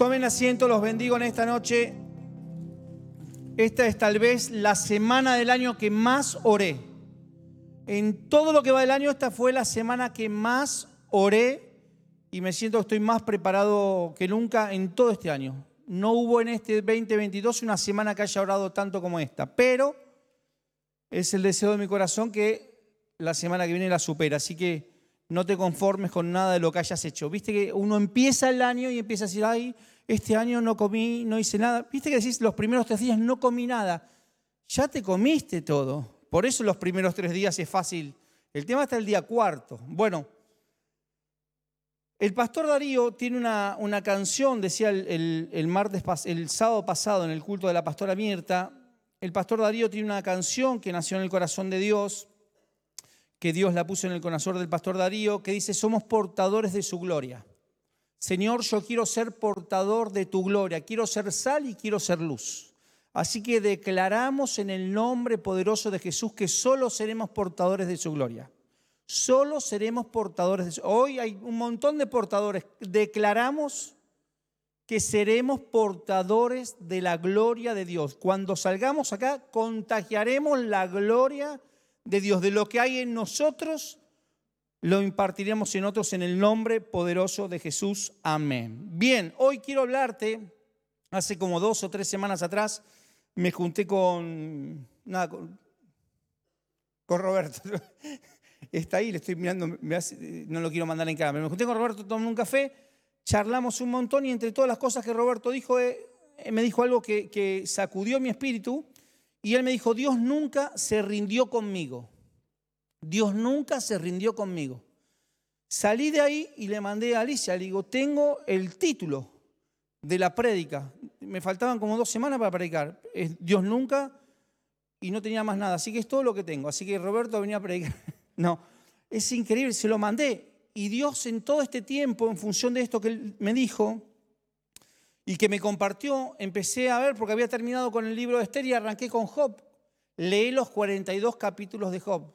Tomen asiento, los bendigo en esta noche. Esta es tal vez la semana del año que más oré. En todo lo que va del año, esta fue la semana que más oré y me siento que estoy más preparado que nunca en todo este año. No hubo en este 2022 una semana que haya orado tanto como esta, pero es el deseo de mi corazón que la semana que viene la supera. Así que no te conformes con nada de lo que hayas hecho. Viste que uno empieza el año y empieza a decir, ay, este año no comí, no hice nada. Viste que decís, los primeros tres días no comí nada. Ya te comiste todo. Por eso los primeros tres días es fácil. El tema está el día cuarto. Bueno, el pastor Darío tiene una, canción, decía el, el, martes, el sábado pasado en el culto de la pastora Mirta, el pastor Darío tiene una canción que nació en el corazón de Dios, que Dios la puso en el corazón del pastor Darío, que dice, somos portadores de su gloria. Señor, yo quiero ser portador de tu gloria, quiero ser sal y quiero ser luz. Así que declaramos en el nombre poderoso de Jesús que solo seremos portadores de su gloria solo seremos portadores de Hoy hay un montón de portadores. Declaramos que seremos portadores de la gloria de Dios. Cuando salgamos acá, contagiaremos la gloria de Dios. De lo que hay en nosotros, lo impartiremos en otros en el nombre poderoso de Jesús. Amén. Bien, hoy quiero hablarte, hace como dos o tres semanas atrás, me junté con, nada, con, con Roberto está ahí, le estoy mirando, no lo quiero mandar en cámara. Me junté con Roberto, tomé un café, charlamos un montón y entre todas las cosas que Roberto dijo, eh, me dijo algo que, que sacudió mi espíritu y él me dijo, Dios nunca se rindió conmigo. Dios nunca se rindió conmigo. Salí de ahí y le mandé a Alicia, le digo, tengo el título de la prédica. Me faltaban como dos semanas para predicar. Dios nunca y no tenía más nada. Así que es todo lo que tengo. Así que Roberto venía a predicar. No, es increíble, se lo mandé. Y Dios en todo este tiempo, en función de esto que Él me dijo y que me compartió, empecé a ver, porque había terminado con el libro de Esther y arranqué con Job. Leí los 42 capítulos de Job.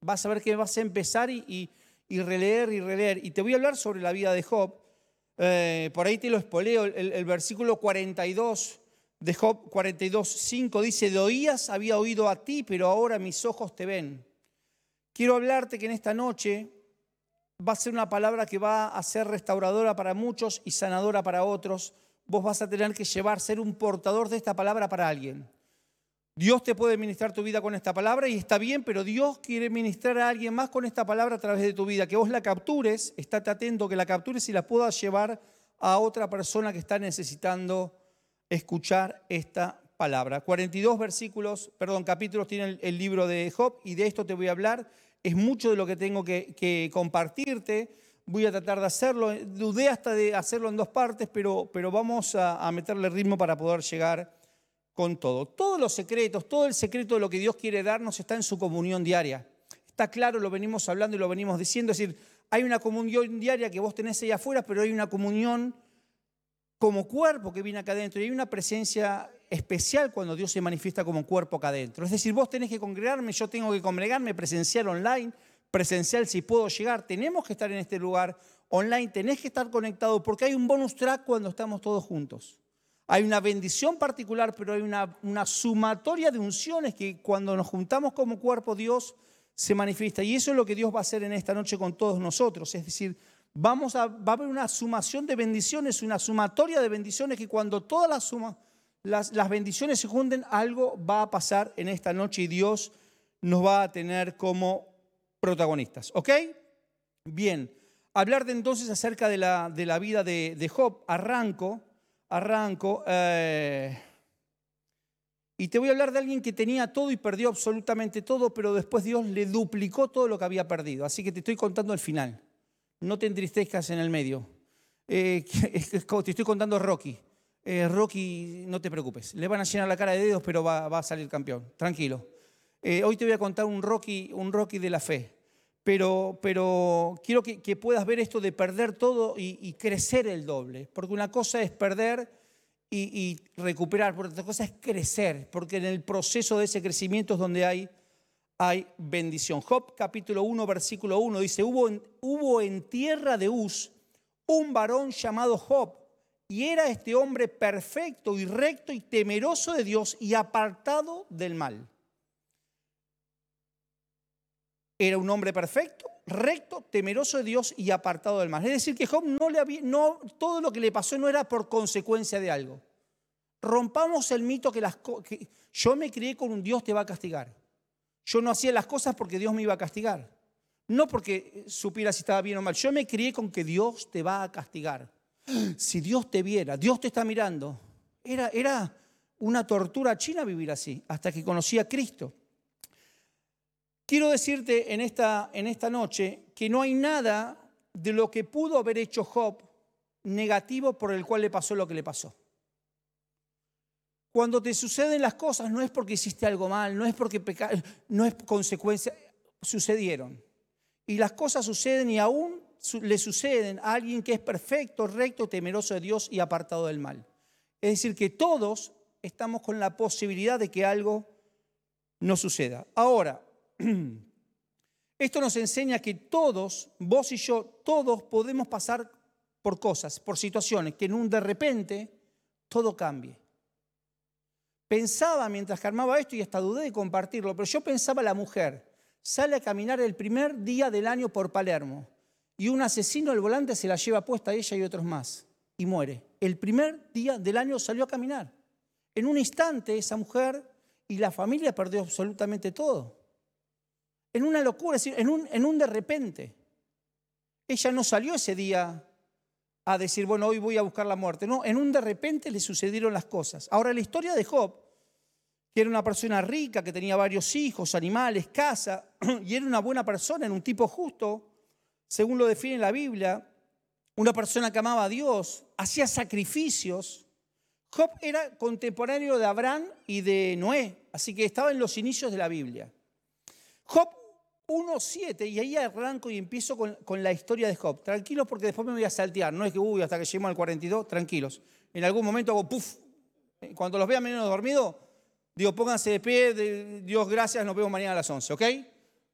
Vas a ver que vas a empezar y, releer y releer. Y te voy a hablar sobre la vida de Job. Eh, por ahí te lo espoleo. El, el, versículo 42 de Job 42, 5 dice, de oías había oído a ti, pero ahora mis ojos te ven. Quiero hablarte que en esta noche va a ser una palabra que va a ser restauradora para muchos y sanadora para otros. Vos vas a tener que llevar, ser un portador de esta palabra para alguien. Dios te puede ministrar tu vida con esta palabra y está bien, pero Dios quiere ministrar a alguien más con esta palabra a través de tu vida. Que vos la captures, estate atento que la captures y la puedas llevar a otra persona que está necesitando escuchar esta palabra. 42 versículos, perdón, capítulos tiene el, libro de Job y de esto te voy a hablar. Es mucho de lo que tengo que, compartirte. Voy a tratar de hacerlo. Dudé hasta de hacerlo en dos partes, pero, pero vamos a, a meterle ritmo para poder llegar con todo. Todos los secretos, todo el secreto de lo que Dios quiere darnos está en su comunión diaria. Está claro, lo venimos hablando y lo venimos diciendo. Es decir, hay una comunión diaria que vos tenés ahí afuera, pero hay una comunión como cuerpo que viene acá adentro. Y hay una presencia especial cuando Dios se manifiesta como cuerpo acá adentro. Es decir, vos tenés que congregarme, yo tengo que congregarme presencial online, presencial si puedo llegar. Tenemos que estar en este lugar online, tenés que estar conectado porque hay un bonus track cuando estamos todos juntos. Hay una bendición particular, pero hay una, sumatoria de unciones que cuando nos juntamos como cuerpo Dios se manifiesta. Y eso es lo que Dios va a hacer en esta noche con todos nosotros. Es decir, vamos a, va a haber una sumación de bendiciones, una sumatoria de bendiciones que cuando todas las sumas las, bendiciones se junten, algo va a pasar en esta noche y Dios nos va a tener como protagonistas. ¿Ok? Bien, hablarte entonces acerca de la, de la vida de, Job. Arranco, arranco. Eh, y te voy a hablar de alguien que tenía todo y perdió absolutamente todo, pero después Dios le duplicó todo lo que había perdido. Así que te estoy contando el final. No te entristezcas en el medio. Eh, te estoy contando Rocky. Eh, Rocky, no te preocupes, le van a llenar la cara de dedos, pero va, a salir campeón, tranquilo. Hoy te voy a contar un Rocky, un Rocky de la fe, pero, pero quiero que, puedas ver esto de perder todo y, crecer el doble, porque una cosa es perder y, recuperar, porque otra cosa es crecer, porque en el proceso de ese crecimiento es donde hay, hay bendición. Job capítulo 1, versículo 1 dice, hubo en, hubo en tierra de Uz un varón llamado Job y era este hombre perfecto y recto y temeroso de Dios y apartado del mal. Era un hombre perfecto, recto, temeroso de Dios y apartado del mal. Es decir, que Job no le había, no, todo lo que le pasó no era por consecuencia de algo. Rompamos el mito que, las, que yo me crié con un Dios te va a castigar. Yo no hacía las cosas porque Dios me iba a castigar. No porque supiera si estaba bien o mal. Yo me crié con que Dios te va a castigar si Dios te viera, Dios te está mirando. Era, era una tortura china vivir así, hasta que conocí a Cristo. Quiero decirte en esta, en esta noche que no hay nada de lo que pudo haber hecho Job negativo por el cual le pasó lo que le pasó. Cuando te suceden las cosas no es porque hiciste algo mal, no es porque no es consecuencia, sucedieron. Y las cosas suceden y aún le suceden a alguien que es perfecto, recto, temeroso de Dios y apartado del mal. Es decir, que todos estamos con la posibilidad de que algo no suceda. Ahora, esto nos enseña que todos, vos y yo, todos podemos pasar por cosas, por situaciones, que en un de repente todo cambie. Pensaba mientras que armaba esto y hasta dudé de compartirlo, pero yo pensaba la mujer, sale a caminar el primer día del año por Palermo y un asesino al volante se la lleva puesta a ella y otros más y muere. El primer día del año salió a caminar. En un instante esa mujer y la familia perdió absolutamente todo. En una locura, en un, en un de repente. Ella no salió ese día a decir, bueno, hoy voy a buscar la muerte. No, en un de repente le sucedieron las cosas. Ahora, la historia de Job, que era una persona rica, que tenía varios hijos, animales, casa, y era una buena persona, era un tipo justo, según lo define la Biblia, una persona que amaba a Dios, hacía sacrificios. Job era contemporáneo de Abraham y de Noé, así que estaba en los inicios de la Biblia. Job 1.7, y ahí arranco y empiezo con, la historia de Job. Tranquilos porque después me voy a saltear, no es que, uy, hasta que lleguemos al 42, tranquilos. En algún momento hago puff. Cuando los vea menos dormidos, digo, pónganse de pie, Dios gracias, nos vemos mañana a las 11, ¿ok?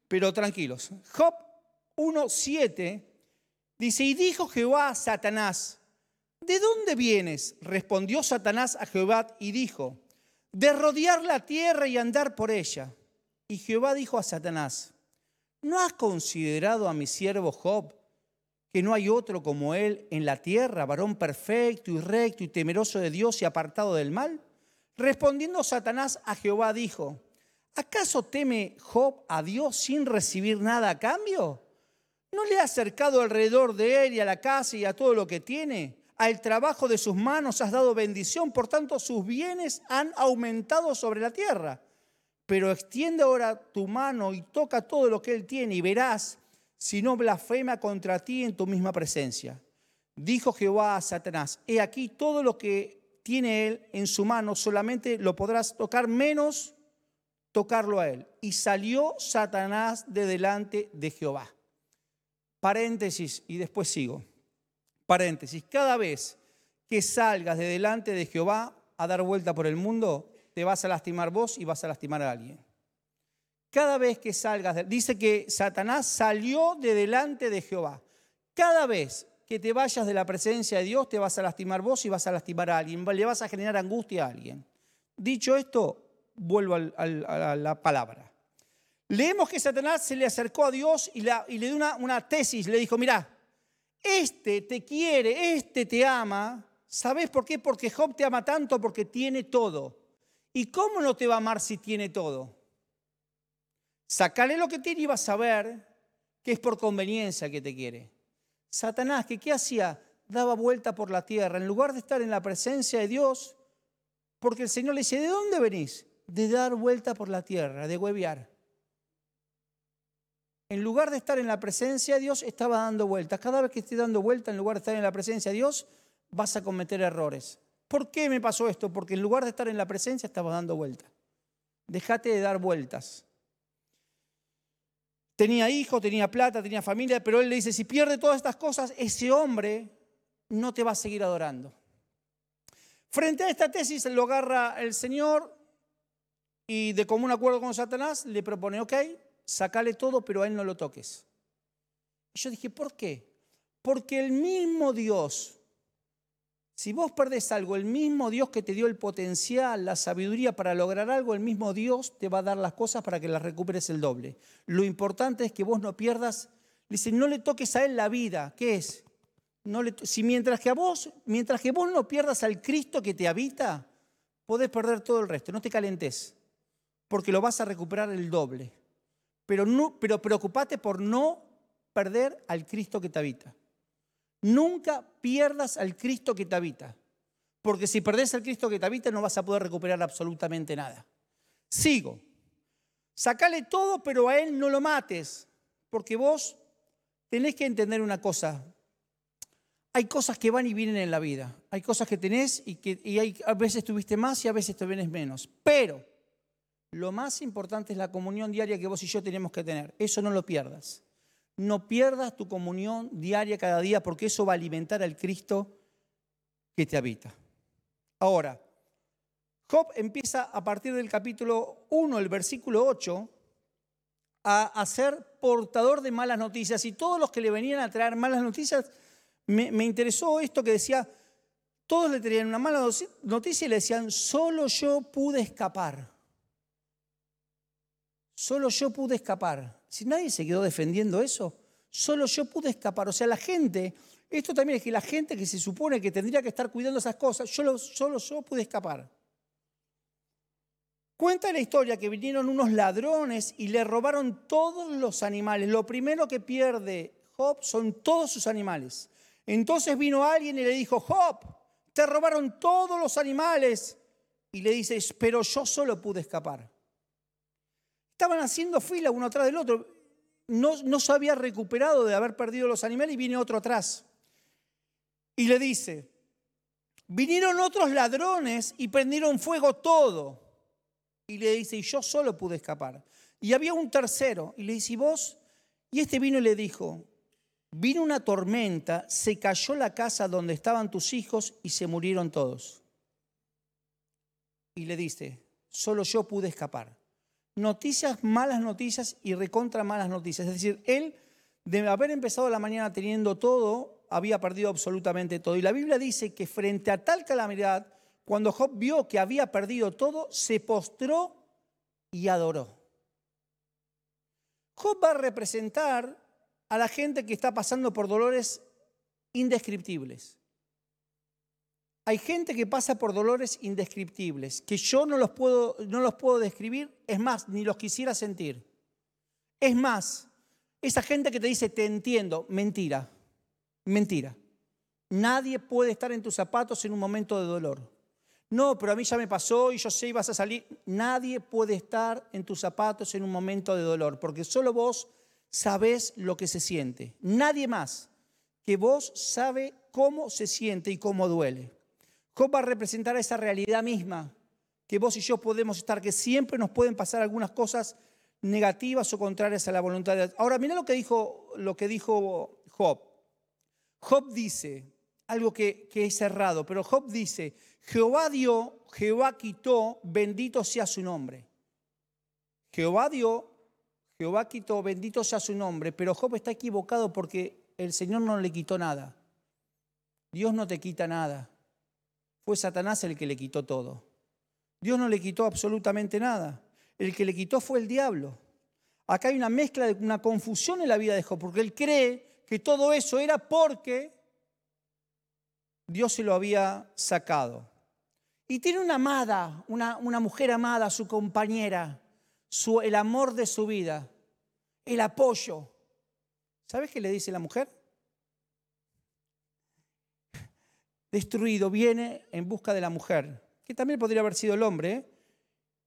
Pero tranquilos. Job 1.7 dice, y dijo Jehová a Satanás, ¿de dónde vienes? Respondió Satanás a Jehová y dijo, de rodear la tierra y andar por ella. Y Jehová dijo a Satanás, ¿no has considerado a mi siervo Job, que no hay otro como él en la tierra, varón perfecto y recto y temeroso de Dios y apartado del mal? Respondiendo Satanás a Jehová dijo, ¿acaso teme Job a Dios sin recibir nada a cambio? ¿No le ha acercado alrededor de él y a la casa y a todo lo que tiene? Al trabajo de sus manos has dado bendición, por tanto sus bienes han aumentado sobre la tierra. Pero extiende ahora tu mano y toca todo lo que él tiene y verás si no blasfema contra ti en tu misma presencia. Dijo Jehová a Satanás, he aquí todo lo que tiene él en su mano, solamente lo podrás tocar menos tocarlo a él. Y salió Satanás de delante de Jehová. Paréntesis y después sigo. Paréntesis. Cada vez que salgas de delante de Jehová a dar vuelta por el mundo, te vas a lastimar vos y vas a lastimar a alguien. Cada vez que salgas, dice que Satanás salió de delante de Jehová. Cada vez que te vayas de la presencia de Dios, te vas a lastimar vos y vas a lastimar a alguien, le vas a generar angustia a alguien. Dicho esto, vuelvo a la palabra. Leemos que Satanás se le acercó a Dios y, le dio una, una, tesis, le dijo, mira, este te quiere, este te ama. ¿Sabes por qué? Porque Job te ama tanto porque tiene todo. ¿Y cómo no te va a amar si tiene todo? Sacale lo que tiene y vas a ver que es por conveniencia que te quiere. Satanás, qué hacía? Daba vuelta por la tierra. En lugar de estar en la presencia de Dios, porque el Señor le dice, ¿de dónde venís? De dar vuelta por la tierra, de huevear en lugar de estar en la presencia de Dios, estaba dando vueltas. Cada vez que estés dando vueltas, en lugar de estar en la presencia de Dios, vas a cometer errores. ¿Por qué me pasó esto? Porque en lugar de estar en la presencia, estabas dando vueltas. Dejate de dar vueltas. Tenía hijo, tenía plata, tenía familia, pero él le dice, si pierde todas estas cosas, ese hombre no te va a seguir adorando. Frente a esta tesis lo agarra el Señor y de común acuerdo con Satanás le propone, ok, sacale todo, pero a él no lo toques. Y yo dije, ¿por qué? Porque el mismo Dios Si vos perdés algo, el mismo Dios que te dio el potencial, la sabiduría para lograr algo, el mismo Dios te va a dar las cosas para que las recuperes el doble. Lo importante es que vos no pierdas, dice, no le toques a Él la vida. ¿Qué es? Si mientras que a vos, mientras que vos no pierdas al Cristo que te habita, podés perder todo el resto. No te calentes, porque lo vas a recuperar el doble. Pero, no, pero preocupate por no perder al Cristo que te habita. Nunca pierdas al Cristo que te habita, porque si perdés al Cristo que te habita no vas a poder recuperar absolutamente nada. Sigo. Sacale todo, pero a Él no lo mates, porque vos tenés que entender una cosa. Hay cosas que van y vienen en la vida. Hay cosas que tenés y que hay, a veces tuviste más y a veces te vienes menos. Pero lo más importante es la comunión diaria que vos y yo tenemos que tener. Eso no lo pierdas. No pierdas tu comunión diaria cada día porque eso va a alimentar al Cristo que te habita. Ahora, Job empieza a partir del capítulo 1, el versículo 8, a, ser portador de malas noticias. Y todos los que le venían a traer malas noticias, me, me interesó esto que decía, todos le traían una mala noticia y le decían, solo yo pude escapar. Solo yo pude escapar. Si nadie se quedó defendiendo eso, solo yo pude escapar. O sea, la gente, esto también es que la gente que se supone que tendría que estar cuidando esas cosas, solo, yo pude escapar. Cuenta la historia que vinieron unos ladrones y le robaron todos los animales. Lo primero que pierde Job son todos sus animales. Entonces vino alguien y le dijo, Job, te robaron todos los animales. Y le dice, pero yo solo pude escapar. Estaban haciendo fila uno atrás del otro. No, no se había recuperado de haber perdido los animales y viene otro atrás. Y le dice, vinieron otros ladrones y prendieron fuego todo. Y le dice, y yo solo pude escapar. Y había un tercero. Y le dice, ¿y vos? Y este vino y le dijo, vino una tormenta, se cayó la casa donde estaban tus hijos y se murieron todos. Y le dice, solo yo pude escapar noticias, malas noticias y recontra malas noticias. Es decir, él, de haber empezado la mañana teniendo todo, había perdido absolutamente todo. Y la Biblia dice que frente a tal calamidad, cuando Job vio que había perdido todo, se postró y adoró. Job va a representar a la gente que está pasando por dolores indescriptibles. Hay gente que pasa por dolores indescriptibles, que yo no los puedo, no los puedo describir, es más, ni los quisiera sentir. Es más, esa gente que te dice, te entiendo, mentira, mentira. Nadie puede estar en tus zapatos en un momento de dolor. No, pero a mí ya me pasó y yo sé y vas a salir. Nadie puede estar en tus zapatos en un momento de dolor, porque solo vos sabés lo que se siente. Nadie más que vos sabe cómo se siente y cómo duele. ¿Cómo va a representar esa realidad misma que vos y yo podemos estar, que siempre nos pueden pasar algunas cosas negativas o contrarias a la voluntad de Dios. Ahora, mira lo que dijo, lo que dijo Job. Job dice algo que, que es errado, pero Job dice, Jehová dio, Jehová quitó, bendito sea su nombre. Jehová dio, Jehová quitó, bendito sea su nombre, pero Job está equivocado porque el Señor no le quitó nada. Dios no te quita nada fue Satanás el que le quitó todo. Dios no le quitó absolutamente nada. El que le quitó fue el diablo. Acá hay una mezcla, de una confusión en la vida de Job, porque él cree que todo eso era porque Dios se lo había sacado. Y tiene una amada, una, mujer amada, su compañera, el amor de su vida, el apoyo. ¿Sabes qué le dice la mujer? Destruido, viene en busca de la mujer, que también podría haber sido el hombre, ¿eh?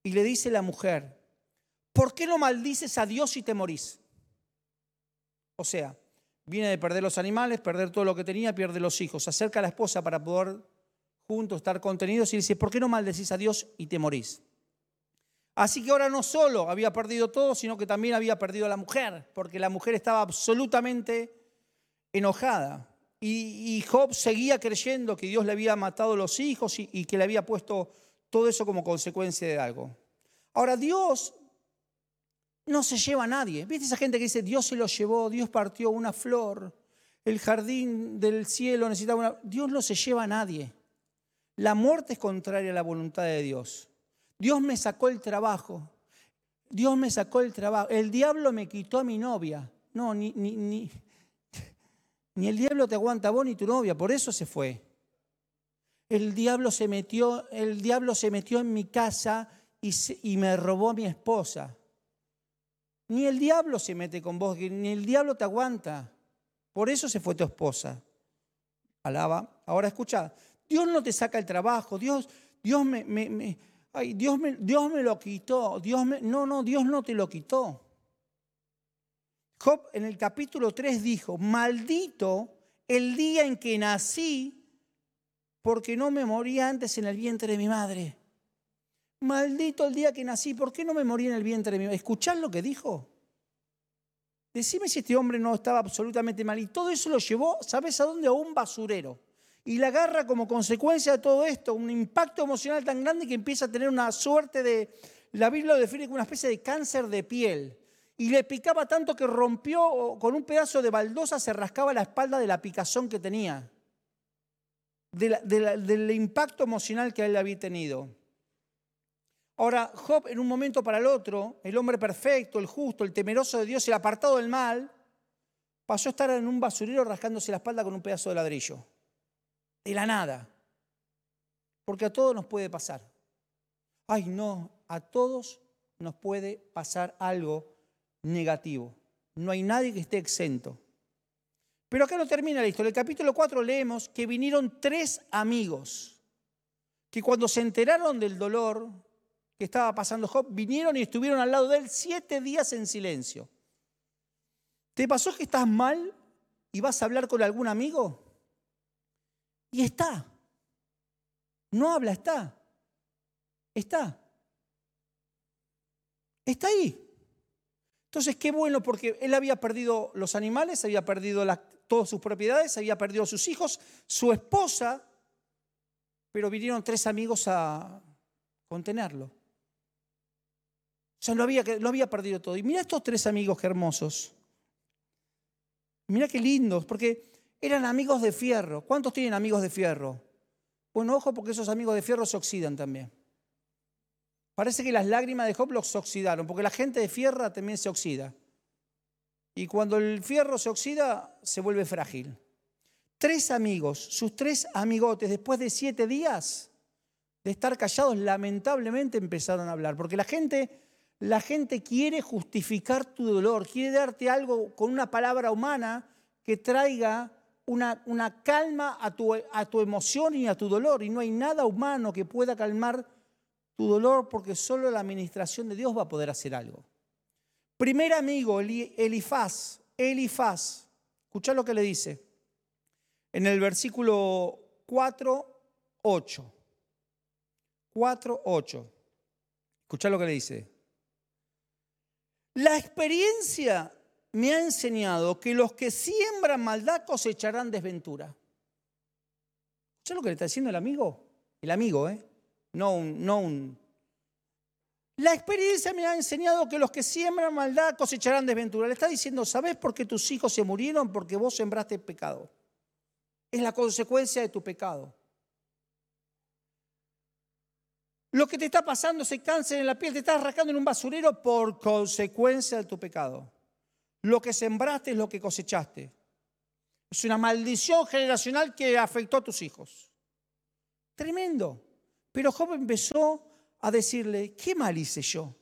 y le dice la mujer, ¿por qué no maldices a Dios y te morís? O sea, viene de perder los animales, perder todo lo que tenía, pierde los hijos, se acerca a la esposa para poder juntos estar contenidos y dice, ¿por qué no maldecís a Dios y te morís? Así que ahora no solo había perdido todo, sino que también había perdido a la mujer, porque la mujer estaba absolutamente enojada. Y, Job seguía creyendo que Dios le había matado los hijos y, que le había puesto todo eso como consecuencia de algo. Ahora, Dios no se lleva a nadie. ¿Viste esa gente que dice, Dios se lo llevó, Dios partió una flor, el jardín del cielo necesitaba una... Dios no se lleva a nadie. La muerte es contraria a la voluntad de Dios. Dios me sacó el trabajo. Dios me sacó el trabajo. El diablo me quitó a mi novia. No, ni, ni, ni, ni el diablo te aguanta vos ni tu novia, por eso se fue. El diablo se metió, el diablo se metió en mi casa y, me robó a mi esposa. Ni el diablo se mete con vos, ni el diablo te aguanta. Por eso se fue tu esposa. Alaba. Ahora escucha, Dios no te saca el trabajo, Dios, Dios me, ay, Dios me, Dios me lo quitó, Dios no, no, Dios no te lo quitó. Job en el capítulo 3 dijo, maldito el día en que nací, porque no me morí antes en el vientre de mi madre. Maldito el día que nací, ¿por qué no me morí en el vientre de mi madre? ¿Escuchás lo que dijo? Decime si este hombre no estaba absolutamente mal. Y todo eso lo llevó, ¿sabes a dónde? A un basurero. Y la agarra como consecuencia de todo esto, un impacto emocional tan grande que empieza a tener una suerte de, la Biblia lo define como una especie de cáncer de piel y le picaba tanto que rompió con un pedazo de baldosa, se rascaba la espalda de la picazón que tenía, del impacto emocional que él había tenido. Ahora, Job en un momento para el otro, el hombre perfecto, el justo, el temeroso de Dios, el apartado del mal, pasó a estar en un basurero rascándose la espalda con un pedazo de ladrillo. De la nada. Porque a todos nos puede pasar. Ay, no, a todos nos puede pasar algo negativo. No hay nadie que esté exento. Pero acá no termina la historia. En el capítulo 4 leemos que vinieron tres amigos que cuando se enteraron del dolor que estaba pasando Job, vinieron y estuvieron al lado de él siete días en silencio. ¿Te pasó que estás mal y vas a hablar con algún amigo? Y está. No habla, está. Está. Está ahí. Entonces, qué bueno, porque él había perdido los animales, había perdido todas sus propiedades, había perdido sus hijos, su esposa, pero vinieron tres amigos a contenerlo. O sea, lo había, lo había perdido todo. Y mira estos tres amigos qué hermosos. Mira qué lindos, porque eran amigos de fierro. ¿Cuántos tienen amigos de fierro? Bueno, ojo porque esos amigos de fierro se oxidan también. Parece que las lágrimas de Job los oxidaron, porque la gente de fierro también se oxida. Y cuando el fierro se oxida, se vuelve frágil. Tres amigos, sus tres amigotes, después de siete días de estar callados, lamentablemente empezaron a hablar. Porque la gente, la gente quiere justificar tu dolor, quiere darte algo con una palabra humana que traiga una, una calma a tu, a tu emoción y a tu dolor. Y no hay nada humano que pueda calmar tu dolor porque solo la administración de Dios va a poder hacer algo. Primer amigo, Elifaz, Elifaz, escucha lo que le dice en el versículo 4, 8. 4, 8. Escucha lo que le dice. La experiencia me ha enseñado que los que siembran maldad cosecharán desventura. ¿Escucha lo que le está diciendo el amigo? El amigo, ¿eh? No un, no un... La experiencia me ha enseñado que los que siembran maldad cosecharán desventura. Le está diciendo, ¿sabes por qué tus hijos se murieron? Porque vos sembraste pecado. Es la consecuencia de tu pecado. Lo que te está pasando, ese cáncer en la piel, te estás rascando en un basurero por consecuencia de tu pecado. Lo que sembraste es lo que cosechaste. Es una maldición generacional que afectó a tus hijos. Tremendo. Pero Job empezó a decirle, ¿qué mal hice yo?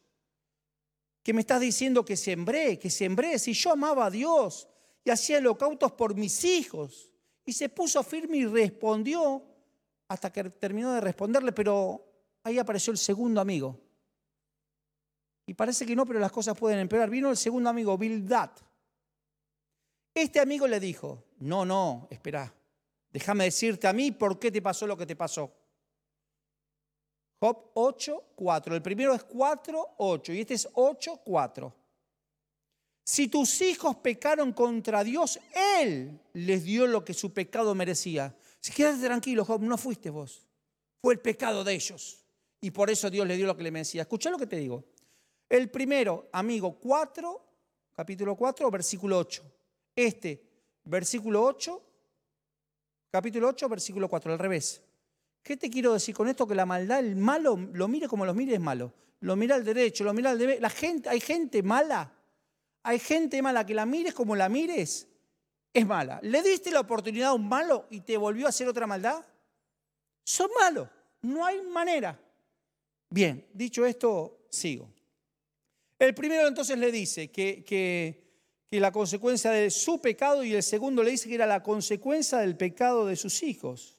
Que me estás diciendo que sembré, que sembré, si yo amaba a Dios y hacía holocautos por mis hijos. Y se puso firme y respondió hasta que terminó de responderle, pero ahí apareció el segundo amigo. Y parece que no, pero las cosas pueden empeorar. Vino el segundo amigo, Bildad. Este amigo le dijo, no, no, espera, déjame decirte a mí por qué te pasó lo que te pasó. Job 8, 4. El primero es 4, 8 y este es 8, 4. Si tus hijos pecaron contra Dios, Él les dio lo que su pecado merecía. Si quédate tranquilo, Job, no fuiste vos. Fue el pecado de ellos. Y por eso Dios le dio lo que le merecía. Escucha lo que te digo. El primero, amigo, 4, capítulo 4, versículo 8. Este, versículo 8, capítulo 8, versículo 4, al revés. ¿Qué te quiero decir con esto? Que la maldad, el malo, lo mire como lo mire es malo. Lo mira al derecho, lo mira al derecho. La gente, hay gente mala. Hay gente mala que la mires como la mires, es mala. ¿Le diste la oportunidad a un malo y te volvió a hacer otra maldad? Son malos. No hay manera. Bien, dicho esto, sigo. El primero entonces le dice que, que, que, la consecuencia de su pecado y el segundo le dice que era la consecuencia del pecado de sus hijos.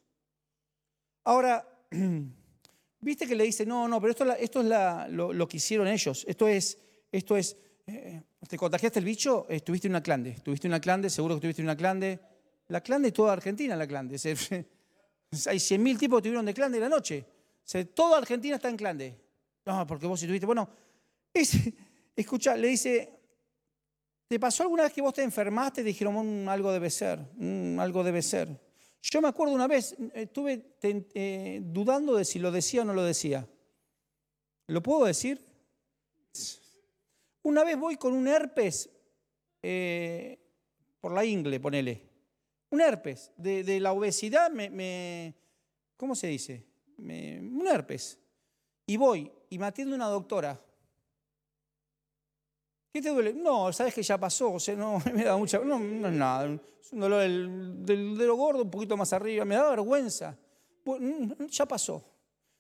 Ahora, viste que le dice, no, no, pero esto, esto es lo, que hicieron ellos. Esto es, esto es, eh, ¿te contagiaste el bicho? Estuviste en una clande. Estuviste en una clande, seguro que estuviste en una clande. La clande toda Argentina, la clande. Hay 100.000 tipos que tuvieron de clande en la noche. toda Argentina está en clande. No, porque vos estuviste. Bueno, escucha, le dice, ¿te pasó alguna vez que vos te enfermaste y dijeron, algo debe ser, algo debe ser? Yo me acuerdo una vez, estuve eh, dudando de si lo decía o no lo decía. ¿Lo puedo decir? Una vez voy con un herpes eh, por la ingle, ponele. Un herpes de, la obesidad, me, ¿cómo se dice? un herpes. Y voy y me atiende una doctora. ¿Qué te duele? No, sabes que ya pasó, o sea, no me da mucha. No, no es nada. Es un dolor del, dedo gordo, un poquito más arriba. Me da vergüenza. ya pasó.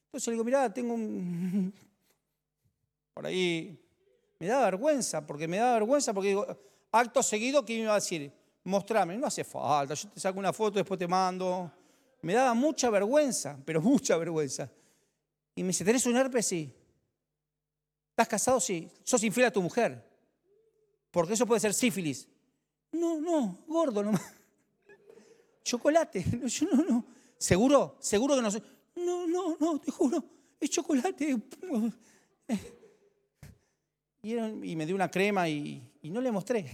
Entonces le digo, mirá, tengo un. Por ahí. Me da vergüenza, porque me da vergüenza, porque digo, acto seguido, ¿qué me iba a decir? Mostrame, no hace falta, yo te saco una foto, después te mando. Me daba mucha vergüenza, pero mucha vergüenza. Y me dice, ¿tenés un herpes? Sí. ¿Estás casado? Sí. ¿Sos infiel a tu mujer? Porque eso puede ser sífilis. No, no, gordo nomás. Chocolate. No, yo no, no. ¿Seguro? ¿Seguro que no soy? No, no, no, te juro. Es chocolate. Y, me dio una crema y, no le mostré.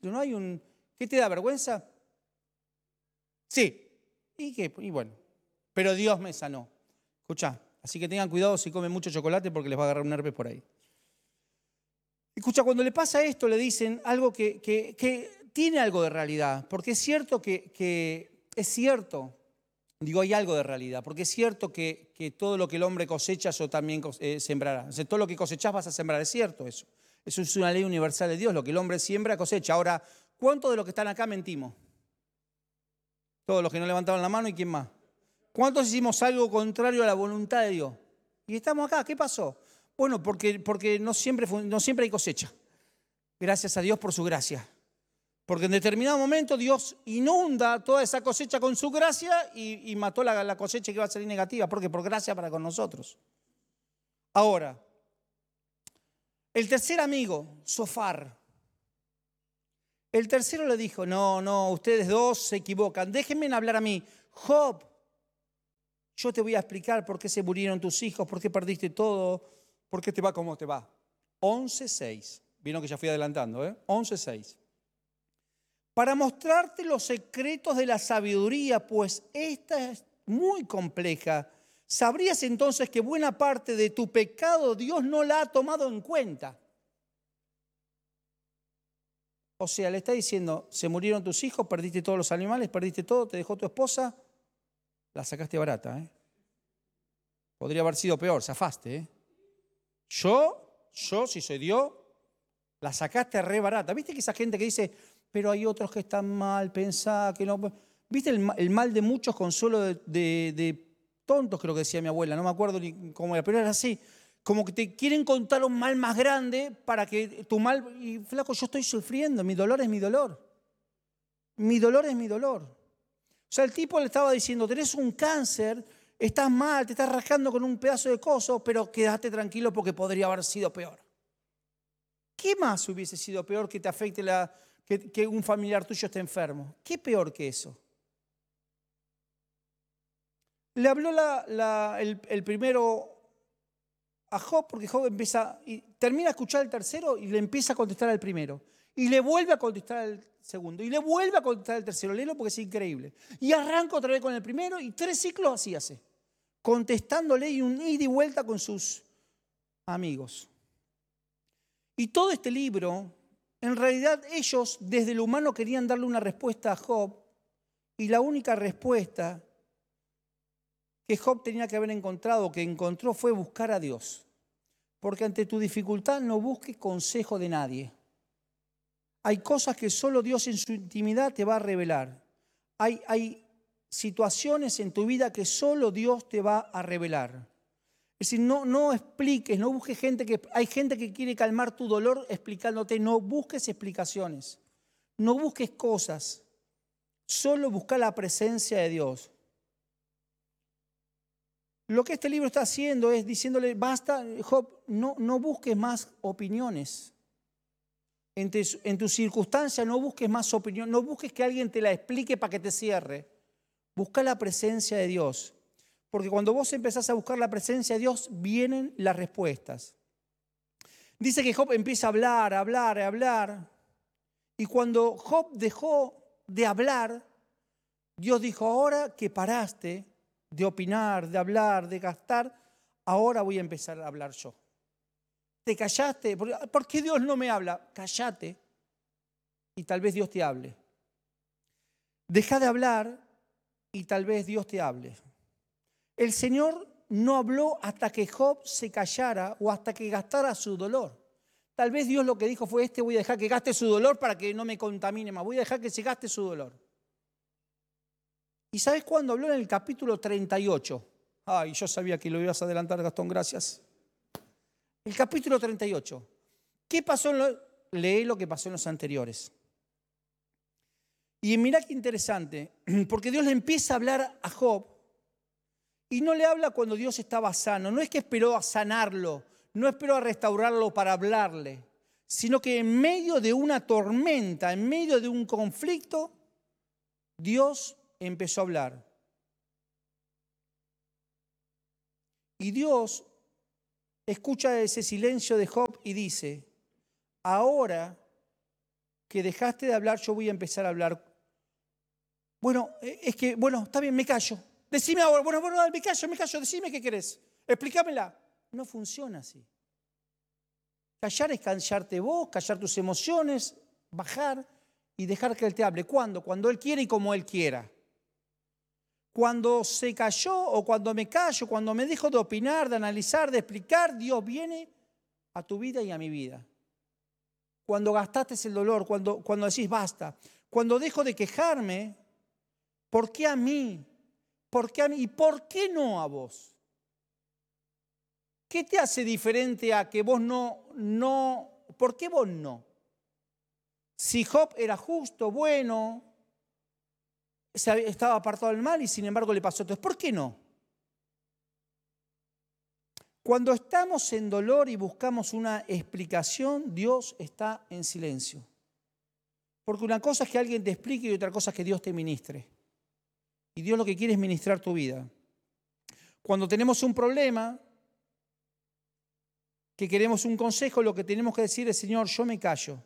no hay un. ¿Qué te da vergüenza? Sí. ¿Y qué? Y bueno. Pero Dios me sanó. Escucha, así que tengan cuidado si comen mucho chocolate porque les va a agarrar un herpes por ahí. Escucha, cuando le pasa esto, le dicen algo que, tiene algo de realidad, porque es cierto que, es cierto, digo, hay algo de realidad, porque es cierto que, todo lo que el hombre cosecha, eso también eh, sembrará. Todo lo que cosechas vas a sembrar, es cierto eso. Eso es una ley universal de Dios, lo que el hombre siembra, cosecha. Ahora, ¿cuántos de los que están acá mentimos? Todos los que no levantaron la mano y quién más. ¿Cuántos hicimos algo contrario a la voluntad de Dios? Y estamos acá, ¿qué pasó? Bueno, porque, porque no, siempre, no siempre hay cosecha. Gracias a Dios por su gracia. Porque en determinado momento Dios inunda toda esa cosecha con su gracia y, mató la, la, cosecha que iba a ser negativa. Porque por gracia para con nosotros. Ahora, el tercer amigo, Sofar. El tercero le dijo, no, no, ustedes dos se equivocan. Déjenme hablar a mí. Job, yo te voy a explicar por qué se murieron tus hijos, por qué perdiste todo ¿Por qué te va como te va? 11.6. Vino que ya fui adelantando, ¿eh? 11.6. Para mostrarte los secretos de la sabiduría, pues esta es muy compleja. Sabrías entonces que buena parte de tu pecado Dios no la ha tomado en cuenta. O sea, le está diciendo, se murieron tus hijos, perdiste todos los animales, perdiste todo, te dejó tu esposa, la sacaste barata. ¿eh? Podría haber sido peor, zafaste. ¿eh? Yo, yo, si soy Dios, la sacaste re barata. ¿Viste que esa gente que dice, pero hay otros que están mal, pensá que no. ¿Viste el, mal de muchos consuelo de, de, tontos, creo que decía mi abuela, no me acuerdo ni cómo era, pero era así. Como que te quieren contar un mal más grande para que tu mal. Y flaco, yo estoy sufriendo, mi dolor es mi dolor. Mi dolor es mi dolor. O sea, el tipo le estaba diciendo, tenés un cáncer estás mal, te estás rascando con un pedazo de coso, pero quédate tranquilo porque podría haber sido peor. ¿Qué más hubiese sido peor que te afecte la, que, un familiar tuyo esté enfermo? ¿Qué peor que eso? Le habló el, primero a Job porque Job empieza y termina a escuchar el tercero y le empieza a contestar al primero. Y le vuelve a contestar al segundo. Y le vuelve a contestar al tercero. Léelo porque es increíble. Y arranca otra vez con el primero y tres ciclos así hace contestándole y un ida y vuelta con sus amigos. Y todo este libro, en realidad ellos desde lo humano querían darle una respuesta a Job y la única respuesta que Job tenía que haber encontrado, que encontró, fue buscar a Dios. Porque ante tu dificultad no busques consejo de nadie. Hay cosas que solo Dios en su intimidad te va a revelar. Hay, hay situaciones en tu vida que solo Dios te va a revelar. Es decir, no, no expliques, no busques gente que... Hay gente que quiere calmar tu dolor explicándote, no busques explicaciones, no busques cosas, solo busca la presencia de Dios. Lo que este libro está haciendo es diciéndole, basta, Job, no, no busques más opiniones. En, en tu circunstancia no busques más opinión, no busques que alguien te la explique para que te cierre. Busca la presencia de Dios. Porque cuando vos empezás a buscar la presencia de Dios, vienen las respuestas. Dice que Job empieza a hablar, a hablar, a hablar. Y cuando Job dejó de hablar, Dios dijo, ahora que paraste de opinar, de hablar, de gastar, ahora voy a empezar a hablar yo. Te callaste, ¿por qué Dios no me habla? Callate y tal vez Dios te hable. Deja de hablar y tal vez Dios te hable. El Señor no habló hasta que Job se callara o hasta que gastara su dolor. Tal vez Dios lo que dijo fue, este voy a dejar que gaste su dolor para que no me contamine más, voy a dejar que se gaste su dolor. ¿Y sabes cuándo habló en el capítulo 38? Ay, yo sabía que lo ibas a adelantar, Gastón, gracias. El capítulo 38. ¿Qué pasó? En lo, lee lo que pasó en los anteriores. Y mira qué interesante, porque Dios le empieza a hablar a Job y no le habla cuando Dios estaba sano. No es que esperó a sanarlo, no esperó a restaurarlo para hablarle, sino que en medio de una tormenta, en medio de un conflicto, Dios empezó a hablar. Y Dios escucha ese silencio de Job y dice, ahora que dejaste de hablar, yo voy a empezar a hablar. Bueno, es que, bueno, está bien, me callo. Decime ahora, bueno, bueno, me callo, me callo, decime qué querés. Explícamela. No funciona así. Callar es callarte vos, callar tus emociones, bajar y dejar que Él te hable. ¿Cuándo? Cuando Él quiere y como Él quiera. Cuando se cayó o cuando me callo, cuando me dejo de opinar, de analizar, de explicar, Dios viene a tu vida y a mi vida. Cuando gastaste el dolor, cuando, cuando decís basta, cuando dejo de quejarme, ¿por qué a mí? ¿Por qué a mí? ¿Y por qué no a vos? ¿Qué te hace diferente a que vos no, no, por qué vos no? Si Job era justo, bueno, estaba apartado del mal y sin embargo le pasó todo. ¿Por qué no? Cuando estamos en dolor y buscamos una explicación, Dios está en silencio. Porque una cosa es que alguien te explique y otra cosa es que Dios te ministre. Y Dios lo que quiere es ministrar tu vida. Cuando tenemos un problema, que queremos un consejo, lo que tenemos que decir es, Señor, yo me callo.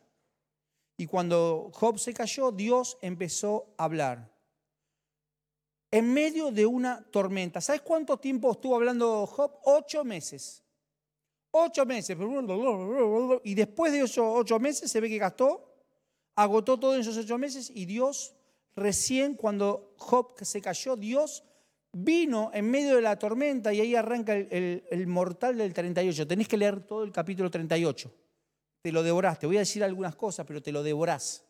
Y cuando Job se cayó, Dios empezó a hablar. En medio de una tormenta. ¿Sabes cuánto tiempo estuvo hablando Job? Ocho meses. Ocho meses. Y después de esos ocho meses se ve que gastó, agotó todo en esos ocho meses y Dios recién cuando Job se cayó, Dios vino en medio de la tormenta y ahí arranca el, mortal del 38. Tenés que leer todo el capítulo 38. Te lo devorás. Te voy a decir algunas cosas, pero te lo devorás.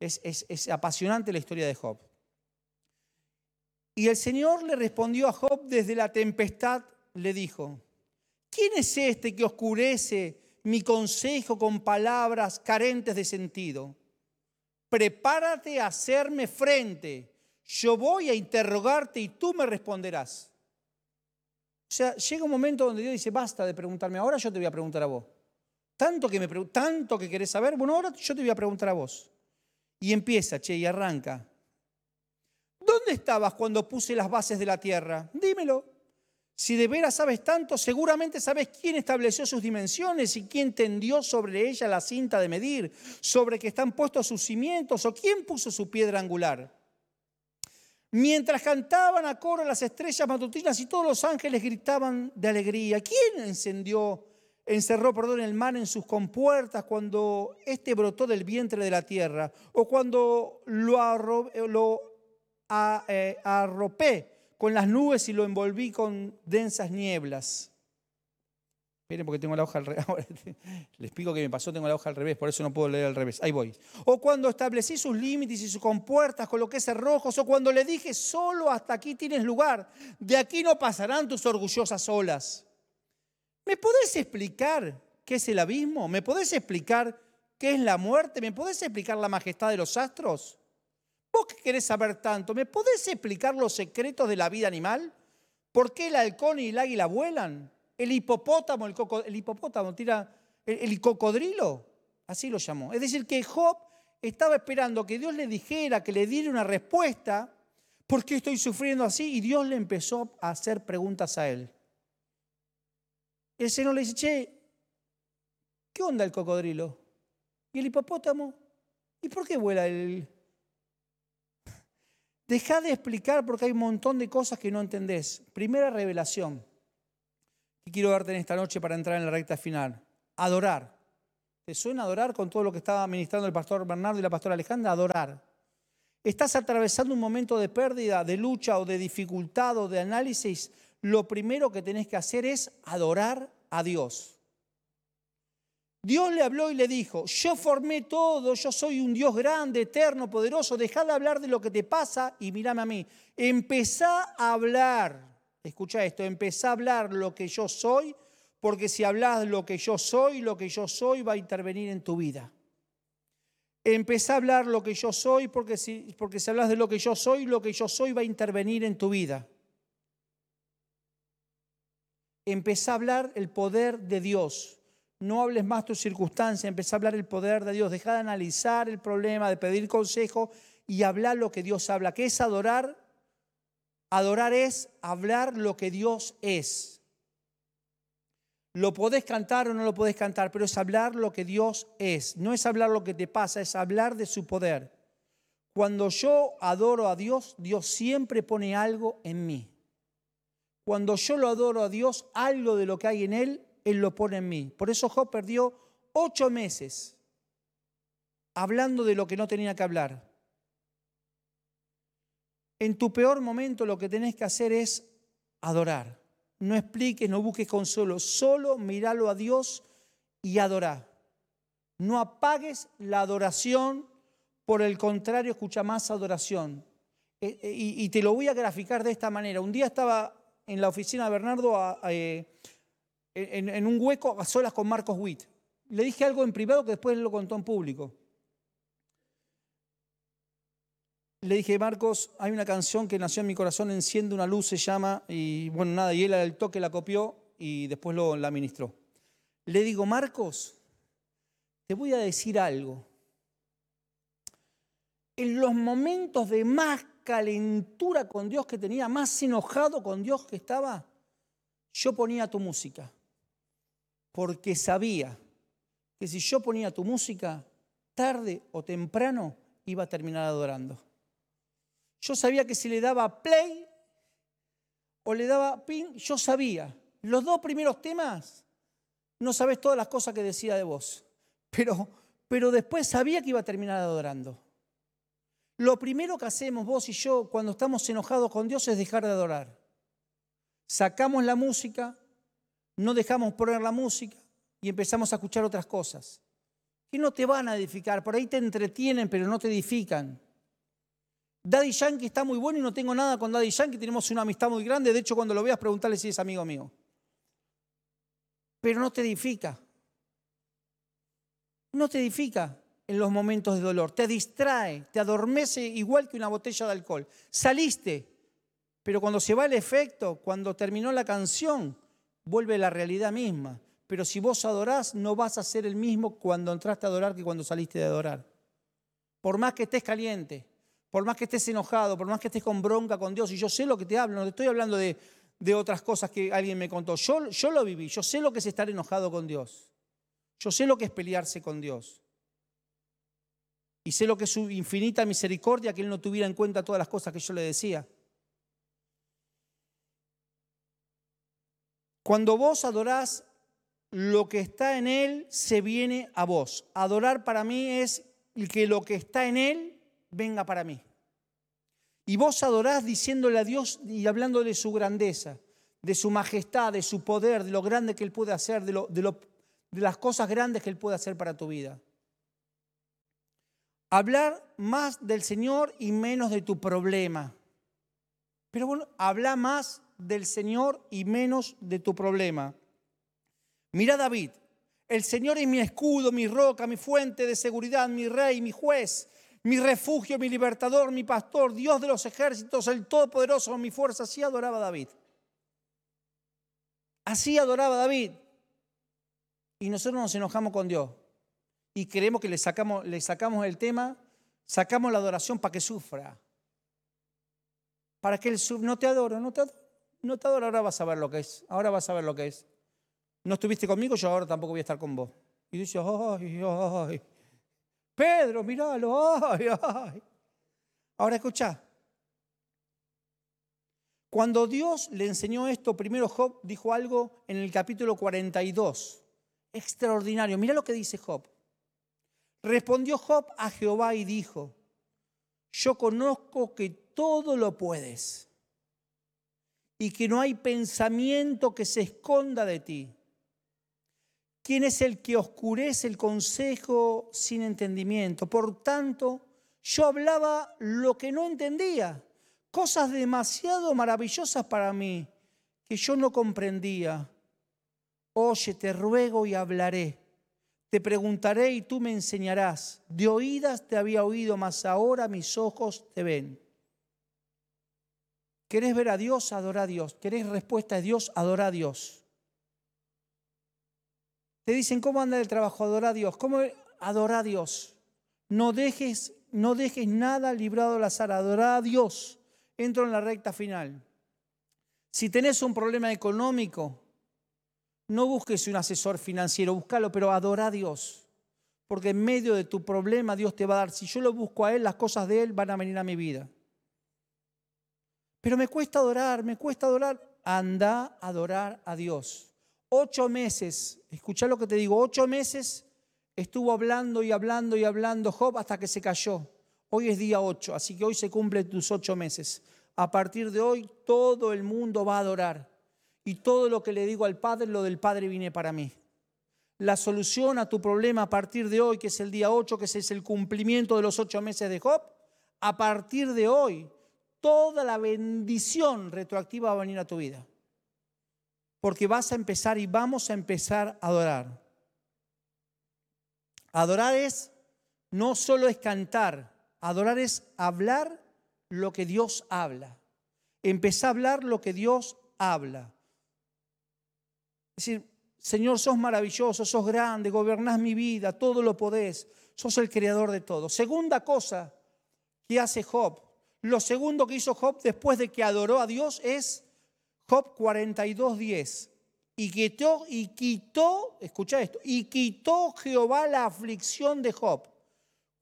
Es, es apasionante la historia de Job. Y el Señor le respondió a Job desde la tempestad, le dijo, ¿quién es este que oscurece mi consejo con palabras carentes de sentido? prepárate a hacerme frente. Yo voy a interrogarte y tú me responderás. O sea, llega un momento donde Dios dice, basta de preguntarme, ahora yo te voy a preguntar a vos. Tanto que, me, tanto que querés saber, bueno, ahora yo te voy a preguntar a vos. Y empieza, che, y arranca. ¿Dónde estabas cuando puse las bases de la tierra? Dímelo. Si de veras sabes tanto, seguramente sabes quién estableció sus dimensiones y quién tendió sobre ella la cinta de medir, sobre que están puestos sus cimientos o quién puso su piedra angular. Mientras cantaban a coro las estrellas matutinas y todos los ángeles gritaban de alegría, ¿quién encendió, encerró, perdón, el mar en sus compuertas cuando éste brotó del vientre de la tierra o cuando lo, lo eh, arropé con las nubes y lo envolví con densas nieblas. Miren, porque tengo la hoja al revés. Les explico que me pasó, tengo la hoja al revés, por eso no puedo leer al revés. Ahí voy. O cuando establecí sus límites y sus compuertas, coloqué cerrojos, o cuando le dije, solo hasta aquí tienes lugar, de aquí no pasarán tus orgullosas olas. ¿Me podés explicar qué es el abismo? ¿Me podés explicar qué es la muerte? ¿Me podés explicar la majestad de los astros? ¿Vos que querés saber tanto? ¿Me podés explicar los secretos de la vida animal? ¿Por qué el halcón y el águila vuelan? el hipopótamo, el, hipopótamo tira el, cocodrilo, así lo llamó. Es decir, que Job estaba esperando que Dios le dijera, que le diera una respuesta, ¿por qué estoy sufriendo así? Y Dios le empezó a hacer preguntas a él. El Señor le dice, che, ¿qué onda el cocodrilo? ¿Y el hipopótamo? ¿Y por qué vuela el... Deja de explicar porque hay un montón de cosas que no entendés. Primera revelación que quiero darte en esta noche para entrar en la recta final. Adorar. ¿Te suena adorar con todo lo que estaba ministrando el pastor Bernardo y la pastora Alejandra? Adorar. Estás atravesando un momento de pérdida, de lucha o de dificultad o de análisis. Lo primero que tenés que hacer es adorar a Dios. Dios le habló y le dijo, yo formé todo, yo soy un Dios grande, eterno, poderoso, dejá de hablar de lo que te pasa y mírame a mí. Empezá a hablar Escucha esto, empezá a hablar lo que yo soy, porque si hablas lo que yo soy, lo que yo soy va a intervenir en tu vida. Empezá a hablar lo que yo soy, porque si, porque si hablas de lo que yo soy, lo que yo soy va a intervenir en tu vida. Empezá a hablar el poder de Dios. No hables más tu circunstancia, empezá a hablar el poder de Dios. Deja de analizar el problema, de pedir consejo y hablar lo que Dios habla, que es adorar Adorar es hablar lo que Dios es. Lo podés cantar o no lo podés cantar, pero es hablar lo que Dios es. No es hablar lo que te pasa, es hablar de su poder. Cuando yo adoro a Dios, Dios siempre pone algo en mí. Cuando yo lo adoro a Dios, algo de lo que hay en Él, Él lo pone en mí. Por eso Job perdió ocho meses hablando de lo que no tenía que hablar. En tu peor momento lo que tenés que hacer es adorar. No expliques, no busques consuelo, solo míralo a Dios y adorá. No apagues la adoración, por el contrario, escucha más adoración. Eh, eh, y, te lo voy a graficar de esta manera. Un día estaba en la oficina de Bernardo eh, en, un hueco a solas con Marcos Witt. Le dije algo en privado que después lo contó en público. le dije, Marcos, hay una canción que nació en mi corazón, Enciende una luz, se llama, y bueno, nada, y él al toque la copió y después lo, la ministró. Le digo, Marcos, te voy a decir algo. En los momentos de más calentura con Dios que tenía, más enojado con Dios que estaba, yo ponía tu música, porque sabía que si yo ponía tu música, tarde o temprano iba a terminar adorando. Yo sabía que si le daba play o le daba pin, yo sabía. Los dos primeros temas, no sabes todas las cosas que decía de vos, pero, pero después sabía que iba a terminar adorando. Lo primero que hacemos vos y yo cuando estamos enojados con Dios es dejar de adorar. Sacamos la música, no dejamos poner la música y empezamos a escuchar otras cosas que no te van a edificar. Por ahí te entretienen, pero no te edifican. Daddy Yankee está muy bueno y no tengo nada con Daddy Yankee, tenemos una amistad muy grande, de hecho cuando lo veas preguntarle si es amigo mío. Pero no te edifica. No te edifica en los momentos de dolor, te distrae, te adormece igual que una botella de alcohol. Saliste, pero cuando se va el efecto, cuando terminó la canción, vuelve la realidad misma. Pero si vos adorás, no vas a ser el mismo cuando entraste a adorar que cuando saliste de adorar. Por más que estés caliente, por más que estés enojado, por más que estés con bronca con Dios, y yo sé lo que te hablo, no te estoy hablando de, otras cosas que alguien me contó. Yo, yo lo viví, yo sé lo que es estar enojado con Dios. Yo sé lo que es pelearse con Dios. Y sé lo que es su infinita misericordia que Él no tuviera en cuenta todas las cosas que yo le decía. Cuando vos adorás, lo que está en Él se viene a vos. Adorar para mí es que lo que está en Él venga para mí. Y vos adorás diciéndole a Dios y hablándole de su grandeza, de su majestad, de su poder, de lo grande que Él puede hacer, de, lo, de, de las cosas grandes que Él puede hacer para tu vida. Hablar más del Señor y menos de tu problema. Pero bueno, habla más del Señor y menos de tu problema. Mira David, el Señor es mi escudo, mi roca, mi fuente de seguridad, mi rey, mi juez, mi refugio, mi libertador, mi pastor, Dios de los ejércitos, el Todopoderoso, mi fuerza. Así adoraba David. Así adoraba David. Y nosotros nos enojamos con Dios. Y creemos que le sacamos, le sacamos el tema, sacamos la adoración para que sufra. Para que él sufra. No te adoro, no te adoro. No te adoro, ahora vas a ver lo que es. Ahora vas a ver lo que es. No estuviste conmigo, yo ahora tampoco voy a estar con vos. Y dice, ay, ay. Pedro, míralo, ay, ay. Ahora escucha. Cuando Dios le enseñó esto, primero Job dijo algo en el capítulo 42. Extraordinario. Mira lo que dice Job. Respondió Job a Jehová y dijo, yo conozco que todo lo puedes y que no hay pensamiento que se esconda de ti. ¿Quién es el que oscurece el consejo sin entendimiento? Por tanto, yo hablaba lo que no entendía, cosas demasiado maravillosas para mí que yo no comprendía. Oye, te ruego y hablaré. Te preguntaré y tú me enseñarás. De oídas te había oído, mas ahora mis ojos te ven. ¿Querés ver a Dios? Adora a Dios. ¿Querés respuesta de Dios? Adora a Dios. Te dicen, ¿cómo anda el trabajo? Adora a Dios. ¿Cómo adora a Dios? No dejes, no dejes nada librado al azar. Adora a Dios. Entro en la recta final. Si tenés un problema económico, no busques un asesor financiero, búscalo, pero adora a Dios. Porque en medio de tu problema Dios te va a dar. Si yo lo busco a Él, las cosas de Él van a venir a mi vida. Pero me cuesta adorar, me cuesta adorar. Anda a adorar a Dios. Ocho meses, escucha lo que te digo, ocho meses estuvo hablando y hablando y hablando Job hasta que se cayó. Hoy es día ocho, así que hoy se cumplen tus ocho meses. A partir de hoy todo el mundo va a adorar. Y todo lo que le digo al Padre, lo del Padre viene para mí. La solución a tu problema a partir de hoy, que es el día ocho, que es el cumplimiento de los ocho meses de Job, a partir de hoy toda la bendición retroactiva va a venir a tu vida. Porque vas a empezar y vamos a empezar a adorar. Adorar es, no solo cantar, adorar es hablar lo que Dios habla. Empezar a hablar lo que Dios habla. Es decir, Señor, sos maravilloso, sos grande, gobernás mi vida, todo lo podés, sos el creador de todo. Segunda cosa que hace Job, lo segundo que hizo Job después de que adoró a Dios es Job 42.10. Y quitó, y quitó, escucha esto, y quitó Jehová la aflicción de Job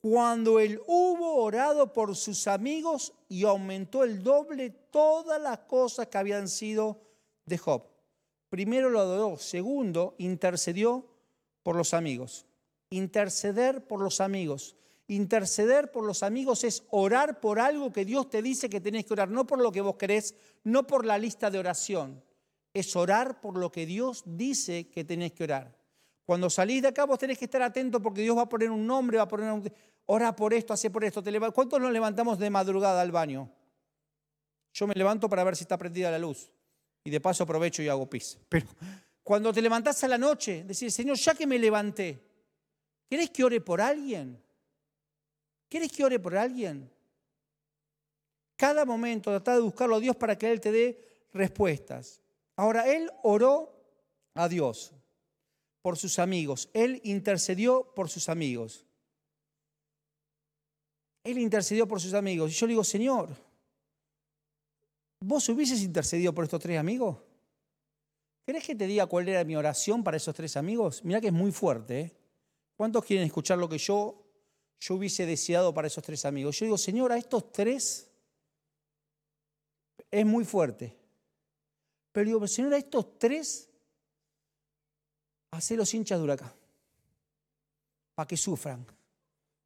cuando él hubo orado por sus amigos y aumentó el doble todas las cosas que habían sido de Job. Primero lo adoró, segundo intercedió por los amigos. Interceder por los amigos. Interceder por los amigos es orar por algo que Dios te dice que tenés que orar, no por lo que vos querés, no por la lista de oración. Es orar por lo que Dios dice que tenés que orar. Cuando salís de acá vos tenés que estar atento porque Dios va a poner un nombre, va a poner un... Ora por esto, hace por esto. ¿Cuántos nos levantamos de madrugada al baño? Yo me levanto para ver si está prendida la luz. Y de paso aprovecho y hago pis. Pero cuando te levantás a la noche, decís, Señor, ya que me levanté, ¿querés que ore por alguien? ¿Quieres que ore por alguien? Cada momento trata de buscarlo a Dios para que Él te dé respuestas. Ahora, Él oró a Dios por sus amigos. Él intercedió por sus amigos. Él intercedió por sus amigos. Y yo le digo, Señor, ¿vos hubieses intercedido por estos tres amigos? ¿Querés que te diga cuál era mi oración para esos tres amigos? Mira que es muy fuerte. ¿eh? ¿Cuántos quieren escuchar lo que yo yo hubiese deseado para esos tres amigos. Yo digo, Señor, a estos tres es muy fuerte. Pero digo, Señor, a estos tres, los hinchas de huracán. Para que sufran.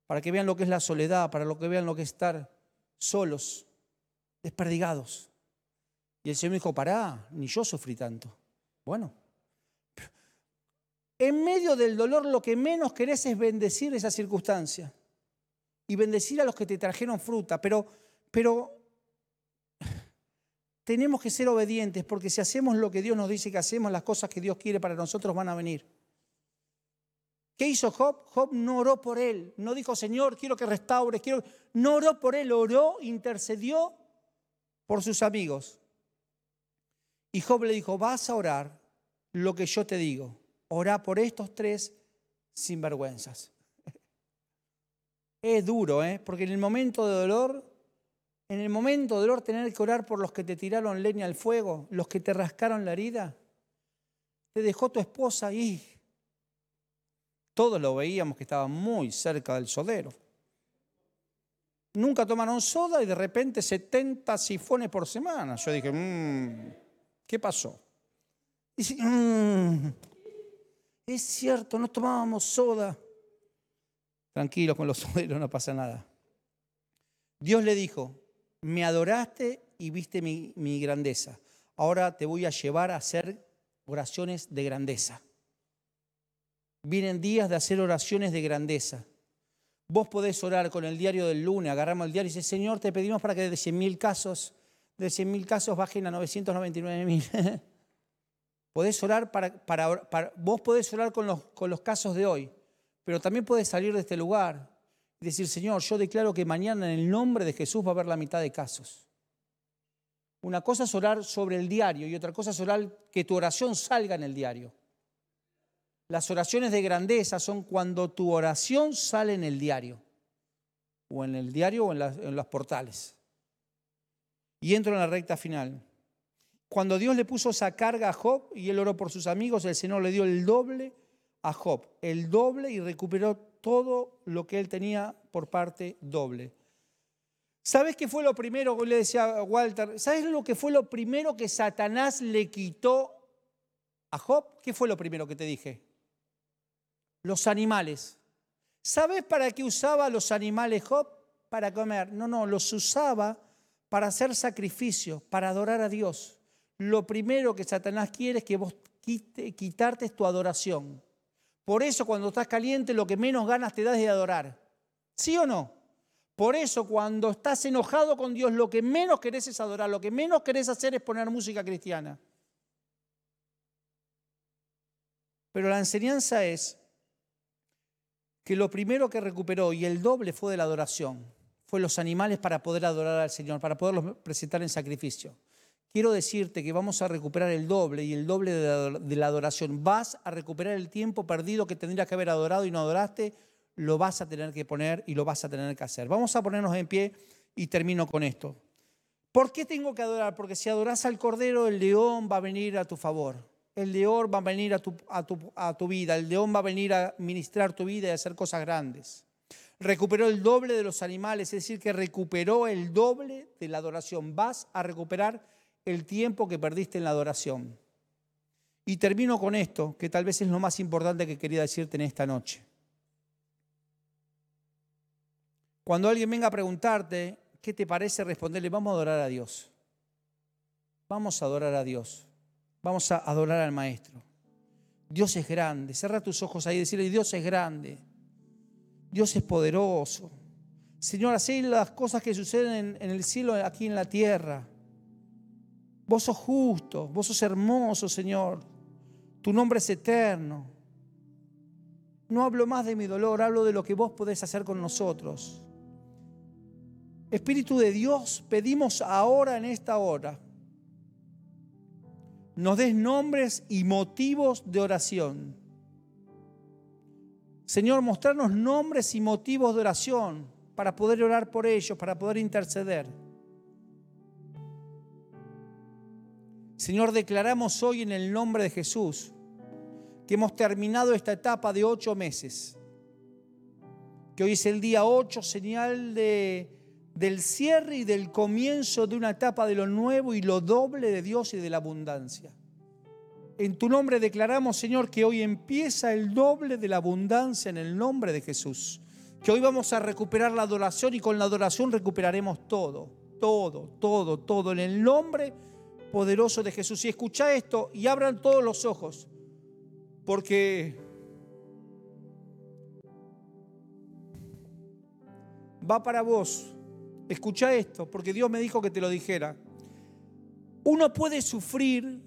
Para que vean lo que es la soledad, para que vean lo que es estar solos. desperdigados. Y el Señor me dijo, pará, ni yo sufrí tanto. Bueno, en medio del dolor lo que menos querés es bendecir esa circunstancia y bendecir a los que te trajeron fruta, pero, pero tenemos que ser obedientes porque si hacemos lo que Dios nos dice que hacemos, las cosas que Dios quiere para nosotros van a venir. ¿Qué hizo Job? Job no oró por él, no dijo, Señor, quiero que restaures, quiero... No oró por él, oró, intercedió por sus amigos. Y Job le dijo, vas a orar lo que yo te digo. Orá por estos tres sinvergüenzas. Es duro, ¿eh? Porque en el momento de dolor, en el momento de dolor tener que orar por los que te tiraron leña al fuego, los que te rascaron la herida, te dejó tu esposa ahí. Todos lo veíamos que estaba muy cerca del sodero. Nunca tomaron soda y de repente 70 sifones por semana. Yo dije, mmm, ¿qué pasó? Dice, mmm, es cierto, no tomábamos soda. Tranquilo con los soderos, no pasa nada. Dios le dijo, me adoraste y viste mi, grandeza. Ahora te voy a llevar a hacer oraciones de grandeza. Vienen días de hacer oraciones de grandeza. Vos podés orar con el diario del lunes, agarramos el diario y dice, Señor, te pedimos para que de 100.000 casos, de 100.000 casos bajen a 999.000. podés orar para, para, vos podés orar con los, con los casos de hoy, pero también podés salir de este lugar y decir, Señor, yo declaro que mañana en el nombre de Jesús va a haber la mitad de casos. Una cosa es orar sobre el diario y otra cosa es orar que tu oración salga en el diario. Las oraciones de grandeza son cuando tu oración sale en el diario, o en el diario o en, en los portales. Y entro en la recta final. Cuando Dios le puso esa carga a Job y él oró por sus amigos, el Señor le dio el doble a Job, el doble y recuperó todo lo que él tenía por parte doble. ¿Sabes qué fue lo primero le decía a Walter? ¿Sabes lo que fue lo primero que Satanás le quitó a Job? ¿Qué fue lo primero que te dije? los animales. ¿Sabes para qué usaba los animales Job? Para comer. No, no, los usaba para hacer sacrificio, para adorar a Dios. Lo primero que Satanás quiere es que vos quite, quitarte tu adoración. Por eso cuando estás caliente lo que menos ganas te das de adorar. ¿Sí o no? Por eso cuando estás enojado con Dios lo que menos querés es adorar, lo que menos querés hacer es poner música cristiana. Pero la enseñanza es que lo primero que recuperó y el doble fue de la adoración, fue los animales para poder adorar al Señor, para poderlos presentar en sacrificio. Quiero decirte que vamos a recuperar el doble y el doble de la adoración. Vas a recuperar el tiempo perdido que tendrías que haber adorado y no adoraste, lo vas a tener que poner y lo vas a tener que hacer. Vamos a ponernos en pie y termino con esto. ¿Por qué tengo que adorar? Porque si adoras al Cordero, el león va a venir a tu favor el león va a venir a tu, a, tu, vida, el león va a venir a ministrar tu vida y a hacer cosas grandes. Recuperó el doble de los animales, es decir, que recuperó el doble de la adoración. Vas a recuperar el tiempo que perdiste en la adoración. Y termino con esto, que tal vez es lo más importante que quería decirte en esta noche. Cuando alguien venga a preguntarte, ¿qué te parece responderle? Vamos a adorar a Dios. Vamos a adorar a Dios. Vamos a adorar al Maestro. Dios es grande. Cerra tus ojos ahí y decirle, Dios es grande. Dios es poderoso. Señor, haz las cosas que suceden en, el cielo, aquí en la tierra. Vos sos justo, vos sos hermoso, Señor. Tu nombre es eterno. No hablo más de mi dolor, hablo de lo que vos podés hacer con nosotros. Espíritu de Dios, pedimos ahora en esta hora nos des nombres y motivos de oración. Señor, mostrarnos nombres y motivos de oración para poder orar por ellos, para poder interceder. Señor, declaramos hoy en el nombre de Jesús que hemos terminado esta etapa de ocho meses, que hoy es el día ocho, señal de del cierre y del comienzo de una etapa de lo nuevo y lo doble de Dios y de la abundancia. En tu nombre declaramos, Señor, que hoy empieza el doble de la abundancia en el nombre de Jesús. Que hoy vamos a recuperar la adoración y con la adoración recuperaremos todo todo, todo, todo en el nombre poderoso de Jesús. Y escucha esto y abran todos los ojos, porque va para vos. Escucha esto, porque Dios me dijo que te lo dijera. Uno puede sufrir,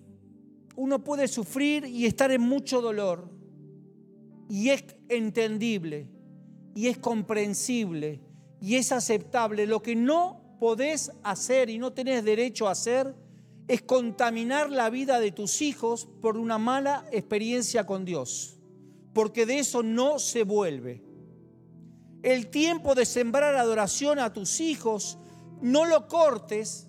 uno puede sufrir y estar en mucho dolor. Y es entendible, y es comprensible, y es aceptable. Lo que no podés hacer y no tenés derecho a hacer es contaminar la vida de tus hijos por una mala experiencia con Dios, porque de eso no se vuelve el tiempo de sembrar adoración a tus hijos, no lo cortes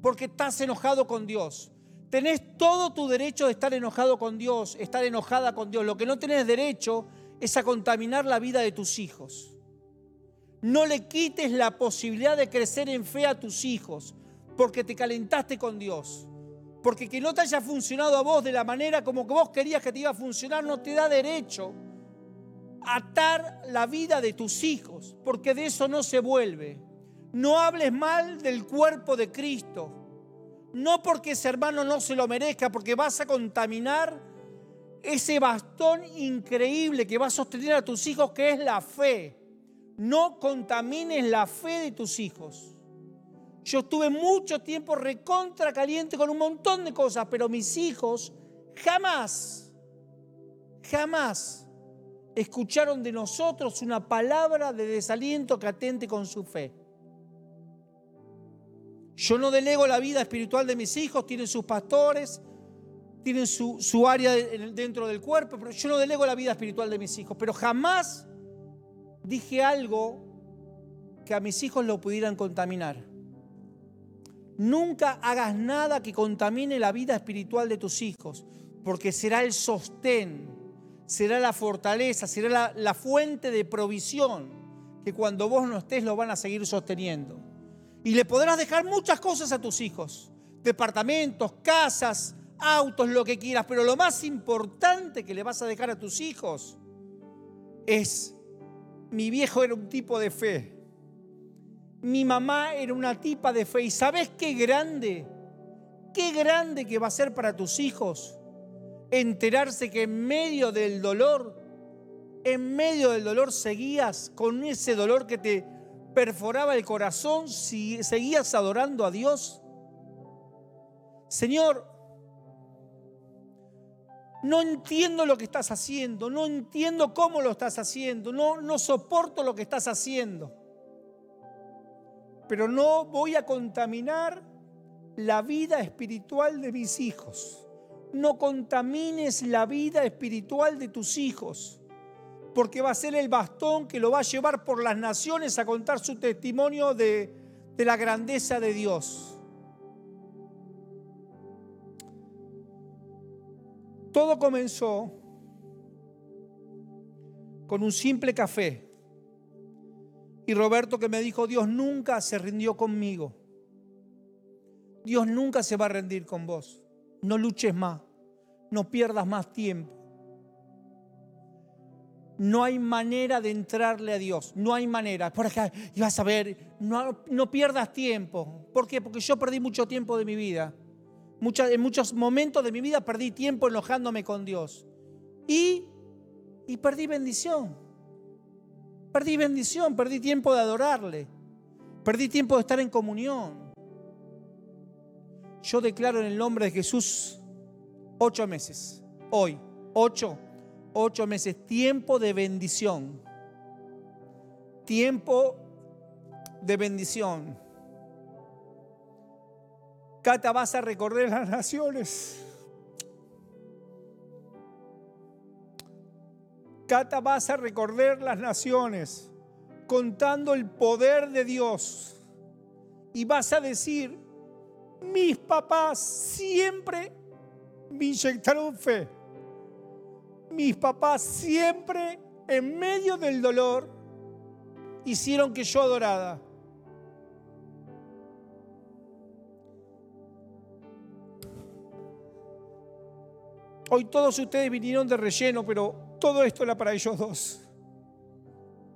porque estás enojado con Dios. Tenés todo tu derecho de estar enojado con Dios, estar enojada con Dios. Lo que no tenés derecho es a contaminar la vida de tus hijos. No le quites la posibilidad de crecer en fe a tus hijos porque te calentaste con Dios. Porque que no te haya funcionado a vos de la manera como que vos querías que te iba a funcionar no te da derecho atar la vida de tus hijos, porque de eso no se vuelve. No hables mal del cuerpo de Cristo. No porque ese hermano no se lo merezca, porque vas a contaminar ese bastón increíble que va a sostener a tus hijos, que es la fe. No contamines la fe de tus hijos. Yo estuve mucho tiempo recontra caliente con un montón de cosas, pero mis hijos jamás, jamás escucharon de nosotros una palabra de desaliento que atente con su fe. Yo no delego la vida espiritual de mis hijos, tienen sus pastores, tienen su, área dentro del cuerpo, pero yo no delego la vida espiritual de mis hijos. Pero jamás dije algo que a mis hijos lo pudieran contaminar. Nunca hagas nada que contamine la vida espiritual de tus hijos, porque será el sostén será la fortaleza, será la, fuente de provisión que cuando vos no estés lo van a seguir sosteniendo. Y le podrás dejar muchas cosas a tus hijos, departamentos, casas, autos, lo que quieras, pero lo más importante que le vas a dejar a tus hijos es, mi viejo era un tipo de fe, mi mamá era una tipa de fe, y ¿sabes qué grande? Qué grande que va a ser para tus hijos enterarse que en medio del dolor, en medio del dolor seguías con ese dolor que te perforaba el corazón, si seguías adorando a Dios. Señor, no entiendo lo que estás haciendo, no entiendo cómo lo estás haciendo, no, no soporto lo que estás haciendo. Pero no voy a contaminar la vida espiritual de mis hijos no contamines la vida espiritual de tus hijos, porque va a ser el bastón que lo va a llevar por las naciones a contar su testimonio de, de la grandeza de Dios. Todo comenzó con un simple café. Y Roberto que me dijo, Dios nunca se rindió conmigo. Dios nunca se va a rendir con vos no luches más, no pierdas más tiempo. No hay manera de entrarle a Dios, no hay manera. Por acá, y vas a ver, no, no pierdas tiempo. ¿Por qué? Porque yo perdí mucho tiempo de mi vida. en muchos momentos de mi vida perdí tiempo enojándome con Dios. Y, y perdí bendición. Perdí bendición, perdí tiempo de adorarle. Perdí tiempo de estar en comunión. Yo declaro en el nombre de Jesús ocho meses. Hoy, ocho, ocho meses. Tiempo de bendición. Tiempo de bendición. Cata, vas a recorrer las naciones. Cata, vas a recorrer las naciones contando el poder de Dios. Y vas a decir, mis papás siempre me inyectaron fe. Mis papás siempre, en medio del dolor, hicieron que yo adorara. Hoy todos ustedes vinieron de relleno, pero todo esto era para ellos dos.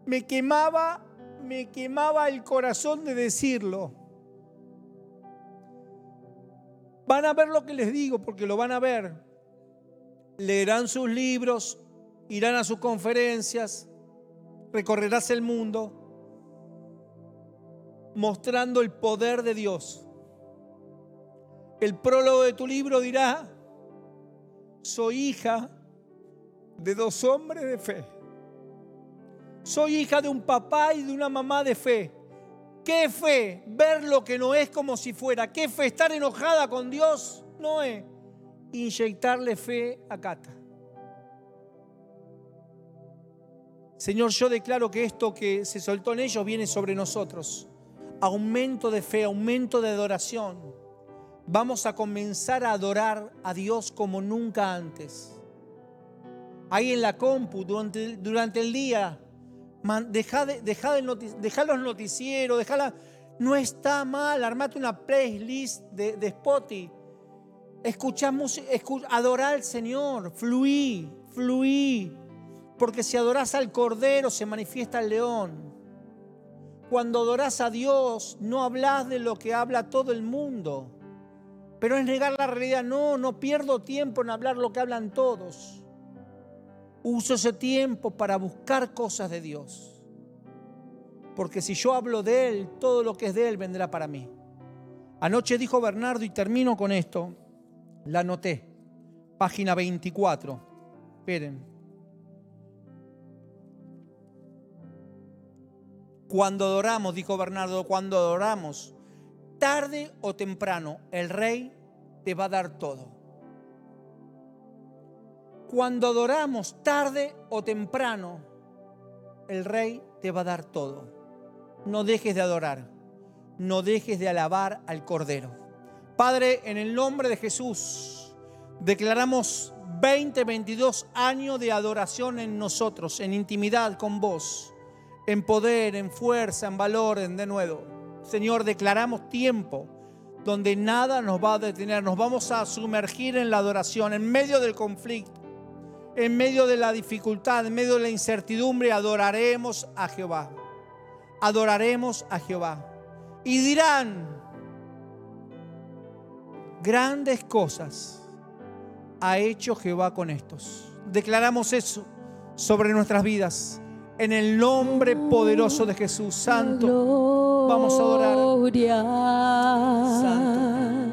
Me quemaba, me quemaba el corazón de decirlo Van a ver lo que les digo porque lo van a ver. Leerán sus libros, irán a sus conferencias, recorrerás el mundo mostrando el poder de Dios. El prólogo de tu libro dirá, soy hija de dos hombres de fe. Soy hija de un papá y de una mamá de fe. ¿Qué fe? Ver lo que no es como si fuera. ¿Qué fe? Estar enojada con Dios. No es inyectarle fe a Cata. Señor, yo declaro que esto que se soltó en ellos viene sobre nosotros. Aumento de fe, aumento de adoración. Vamos a comenzar a adorar a Dios como nunca antes. Ahí en la compu, durante, durante el día, deja, de, los noticieros, deja no está mal, armate una playlist de, de Spotify. Escuchamos, adorar al Señor, fluí, fluí. Porque si adoras al Cordero se manifiesta el león. Cuando adoras a Dios no hablas de lo que habla todo el mundo. Pero es negar la realidad. No, no pierdo tiempo en hablar lo que hablan todos. Uso ese tiempo para buscar cosas de Dios. Porque si yo hablo de Él, todo lo que es de Él vendrá para mí. Anoche dijo Bernardo, y termino con esto, la anoté, página 24. Esperen. Cuando adoramos, dijo Bernardo, cuando adoramos, tarde o temprano, el rey te va a dar todo. Cuando adoramos tarde o temprano, el rey te va a dar todo. No dejes de adorar, no dejes de alabar al Cordero. Padre, en el nombre de Jesús, declaramos 20, 22 años de adoración en nosotros, en intimidad con vos, en poder, en fuerza, en valor, en de nuevo. Señor, declaramos tiempo donde nada nos va a detener. Nos vamos a sumergir en la adoración, en medio del conflicto en medio de la dificultad, en medio de la incertidumbre, adoraremos a Jehová. Adoraremos a Jehová. Y dirán, grandes cosas ha hecho Jehová con estos. Declaramos eso sobre nuestras vidas. En el nombre poderoso de Jesús Santo, vamos a adorar. Santo